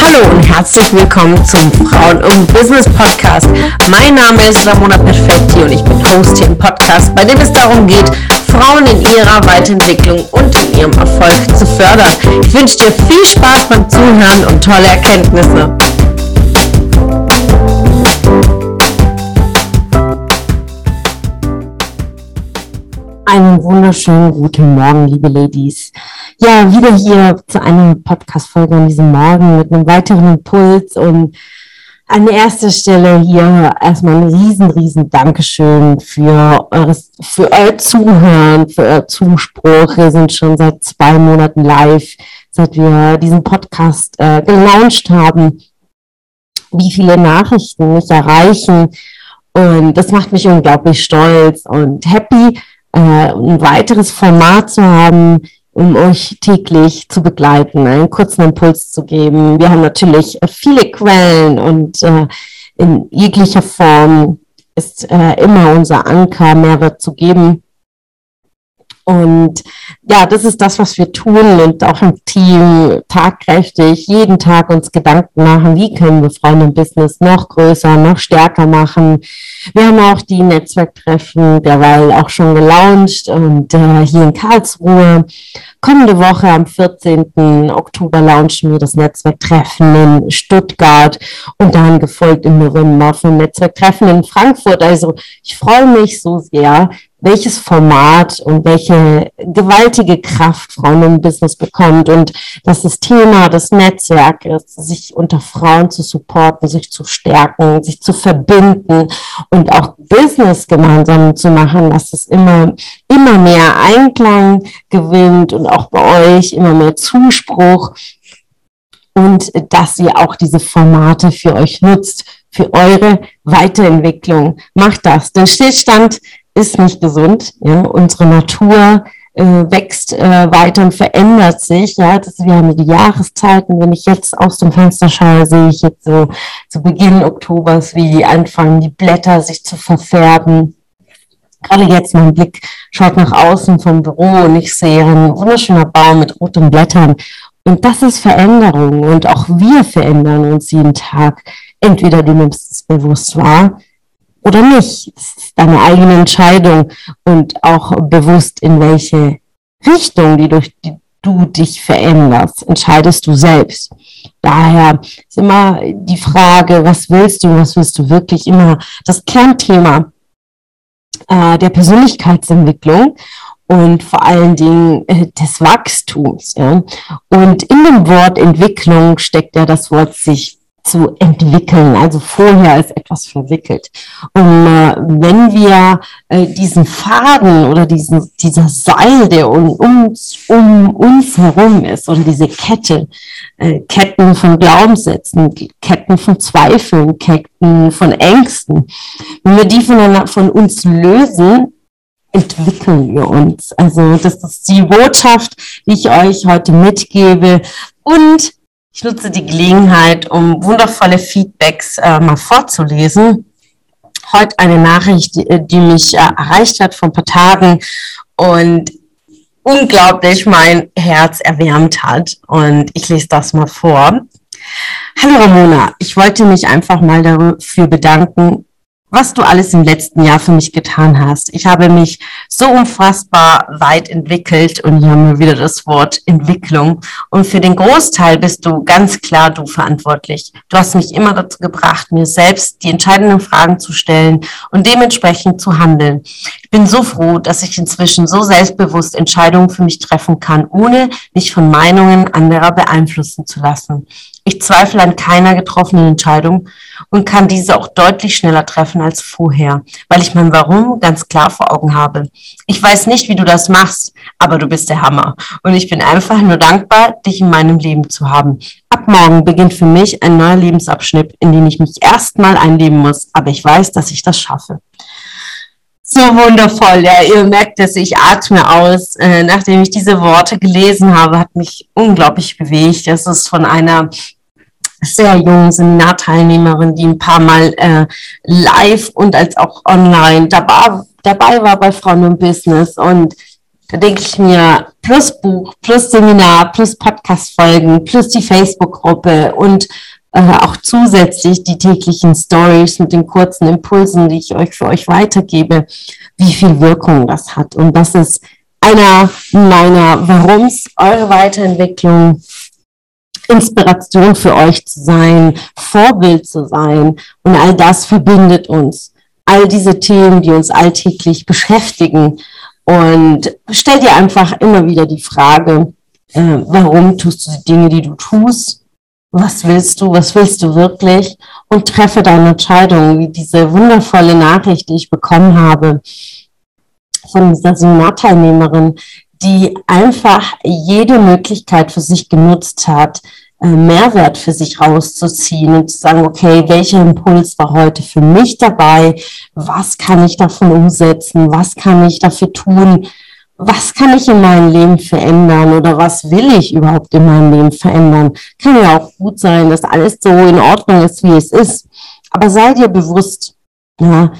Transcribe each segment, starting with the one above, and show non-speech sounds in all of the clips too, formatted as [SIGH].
Hallo und herzlich willkommen zum Frauen und Business Podcast. Mein Name ist Ramona Perfetti und ich bin Host hier im Podcast, bei dem es darum geht, Frauen in ihrer Weiterentwicklung und in ihrem Erfolg zu fördern. Ich wünsche dir viel Spaß beim Zuhören und tolle Erkenntnisse. Einen wunderschönen guten Morgen, liebe Ladies. Ja, wieder hier zu einer Podcast-Folge an diesem Morgen mit einem weiteren Impuls und an erster Stelle hier erstmal ein riesen, riesen Dankeschön für eures, für euer Zuhören, für euer Zuspruch. Wir sind schon seit zwei Monaten live, seit wir diesen Podcast äh, gelauncht haben. Wie viele Nachrichten mich erreichen. Und das macht mich unglaublich stolz und happy, äh, ein weiteres Format zu haben, um euch täglich zu begleiten, einen kurzen Impuls zu geben. Wir haben natürlich viele Quellen und äh, in jeglicher Form ist äh, immer unser Anker, Mehrwert zu geben. Und ja, das ist das, was wir tun und auch im Team tagkräftig jeden Tag uns Gedanken machen, wie können wir Frauen im Business noch größer, noch stärker machen. Wir haben auch die Netzwerktreffen derweil auch schon gelauncht und äh, hier in Karlsruhe. Kommende Woche am 14. Oktober launchen wir das Netzwerktreffen in Stuttgart und dann gefolgt im November vom Netzwerktreffen in Frankfurt. Also ich freue mich so sehr, welches Format und welche gewaltige Kraft Frauen im Business bekommt und dass das Thema des Netzwerkes, sich unter Frauen zu supporten, sich zu stärken, sich zu verbinden und auch Business gemeinsam zu machen, dass es immer, immer mehr Einklang gewinnt und auch bei euch immer mehr Zuspruch und dass ihr auch diese Formate für euch nutzt, für eure Weiterentwicklung. Macht das. Denn Stillstand ist nicht gesund. Ja? Unsere Natur äh, wächst äh, weiter und verändert sich. Ja, das, wir haben die Jahreszeiten. Wenn ich jetzt aus dem Fenster schaue, sehe ich jetzt so zu Beginn Oktobers, wie anfangen die Blätter sich zu verfärben. Gerade jetzt mein Blick schaut nach außen vom Büro und ich sehe einen wunderschöner Baum mit roten Blättern. Und das ist Veränderung und auch wir verändern uns jeden Tag. Entweder du nimmst es bewusst wahr oder nicht. Das ist deine eigene Entscheidung und auch bewusst, in welche Richtung, die durch die du dich veränderst, entscheidest du selbst. Daher ist immer die Frage, was willst du, was willst du wirklich immer das Kernthema äh, der Persönlichkeitsentwicklung und vor allen Dingen äh, des Wachstums. Ja? Und in dem Wort Entwicklung steckt ja das Wort sich zu entwickeln. Also vorher ist etwas verwickelt. Und äh, wenn wir äh, diesen Faden oder diesen, dieser Seil, der um, um, um uns herum ist, oder diese Kette, äh, Ketten von Glaubenssätzen, Ketten von Zweifeln, Ketten von Ängsten, wenn wir die von, von uns lösen, entwickeln wir uns. Also das ist die Botschaft, die ich euch heute mitgebe. Und ich nutze die Gelegenheit, um wundervolle Feedbacks äh, mal vorzulesen. Heute eine Nachricht, die, die mich äh, erreicht hat vor ein paar Tagen und unglaublich mein Herz erwärmt hat. Und ich lese das mal vor. Hallo Ramona, ich wollte mich einfach mal dafür bedanken, was du alles im letzten Jahr für mich getan hast. Ich habe mich so unfassbar weit entwickelt und hier haben wir wieder das Wort Entwicklung. Und für den Großteil bist du ganz klar du verantwortlich. Du hast mich immer dazu gebracht, mir selbst die entscheidenden Fragen zu stellen und dementsprechend zu handeln. Ich bin so froh, dass ich inzwischen so selbstbewusst Entscheidungen für mich treffen kann, ohne mich von Meinungen anderer beeinflussen zu lassen. Ich zweifle an keiner getroffenen Entscheidung und kann diese auch deutlich schneller treffen als vorher, weil ich mein Warum ganz klar vor Augen habe. Ich weiß nicht, wie du das machst, aber du bist der Hammer. Und ich bin einfach nur dankbar, dich in meinem Leben zu haben. Ab morgen beginnt für mich ein neuer Lebensabschnitt, in den ich mich erstmal einleben muss, aber ich weiß, dass ich das schaffe. So wundervoll, ja, ihr merkt es, ich atme aus. Äh, nachdem ich diese Worte gelesen habe, hat mich unglaublich bewegt. Das ist von einer sehr jungen Seminarteilnehmerin, die ein paar Mal äh, live und als auch online dabei, dabei war bei Frauen im Business und Da denke ich mir, plus Buch, plus Seminar, plus Podcast-Folgen, plus die Facebook-Gruppe und auch zusätzlich die täglichen Stories mit den kurzen Impulsen, die ich euch für euch weitergebe, wie viel Wirkung das hat. Und das ist einer meiner Warums, eure Weiterentwicklung, Inspiration für euch zu sein, Vorbild zu sein. Und all das verbindet uns. All diese Themen, die uns alltäglich beschäftigen. Und stell dir einfach immer wieder die Frage, äh, warum tust du die Dinge, die du tust? Was willst du, was willst du wirklich und treffe deine Entscheidung, wie diese wundervolle Nachricht, die ich bekommen habe von dieser Seminarteilnehmerin, die einfach jede Möglichkeit für sich genutzt hat, äh, Mehrwert für sich rauszuziehen und zu sagen, okay, welcher Impuls war heute für mich dabei? Was kann ich davon umsetzen? Was kann ich dafür tun, was kann ich in meinem Leben verändern oder was will ich überhaupt in meinem Leben verändern? Kann ja auch gut sein, dass alles so in Ordnung ist, wie es ist. Aber sei dir bewusst, ja,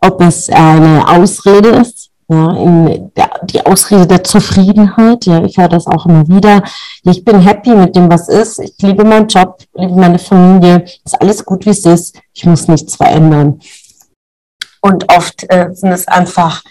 ob es eine Ausrede ist, ja, in der, die Ausrede der Zufriedenheit. Ja, ich höre das auch immer wieder. Ich bin happy mit dem, was ist. Ich liebe meinen Job, liebe meine Familie. Ist alles gut, wie es ist. Ich muss nichts verändern. Und oft äh, sind es einfach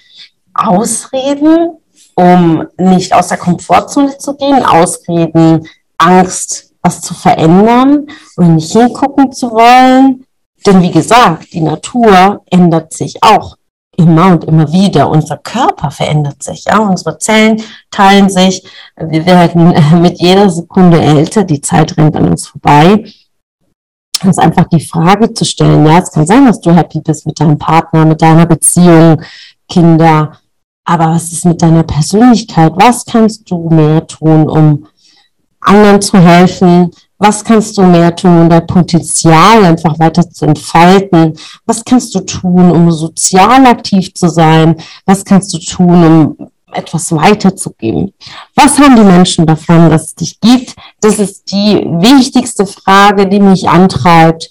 Ausreden, um nicht aus der Komfortzone zu gehen, Ausreden, Angst, was zu verändern und nicht hingucken zu wollen. Denn wie gesagt, die Natur ändert sich auch immer und immer wieder. Unser Körper verändert sich, ja, unsere Zellen teilen sich. Wir werden [LAUGHS] mit jeder Sekunde älter, die Zeit rennt an uns vorbei. Es ist einfach die Frage zu stellen, ja, es kann sein, dass du happy bist mit deinem Partner, mit deiner Beziehung, Kinder, aber was ist mit deiner Persönlichkeit? Was kannst du mehr tun, um anderen zu helfen? Was kannst du mehr tun, um dein Potenzial einfach weiter zu entfalten? Was kannst du tun, um sozial aktiv zu sein? Was kannst du tun, um etwas weiterzugeben? Was haben die Menschen davon, dass es dich gibt? Das ist die wichtigste Frage, die mich antreibt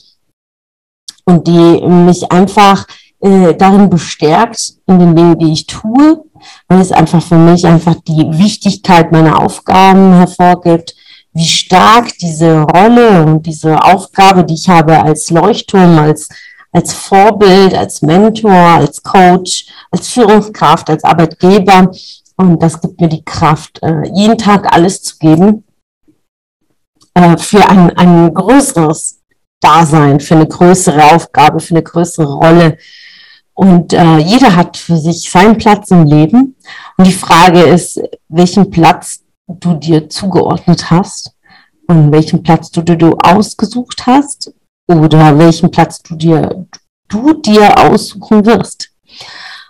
und die mich einfach äh, darin bestärkt, in den Dingen, die ich tue, weil es einfach für mich einfach die Wichtigkeit meiner Aufgaben hervorgibt, wie stark diese Rolle und diese Aufgabe, die ich habe als Leuchtturm, als, als Vorbild, als Mentor, als Coach, als Führungskraft, als Arbeitgeber. Und das gibt mir die Kraft, äh, jeden Tag alles zu geben äh, für ein, ein größeres Dasein, für eine größere Aufgabe, für eine größere Rolle, und äh, jeder hat für sich seinen Platz im Leben. Und die Frage ist, welchen Platz du dir zugeordnet hast und welchen Platz du dir du ausgesucht hast oder welchen Platz du dir, du dir aussuchen wirst.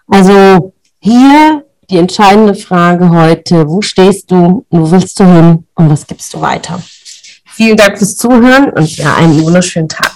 Also hier die entscheidende Frage heute, wo stehst du, wo willst du hin und was gibst du weiter? Vielen Dank fürs Zuhören und ja, einen wunderschönen Tag.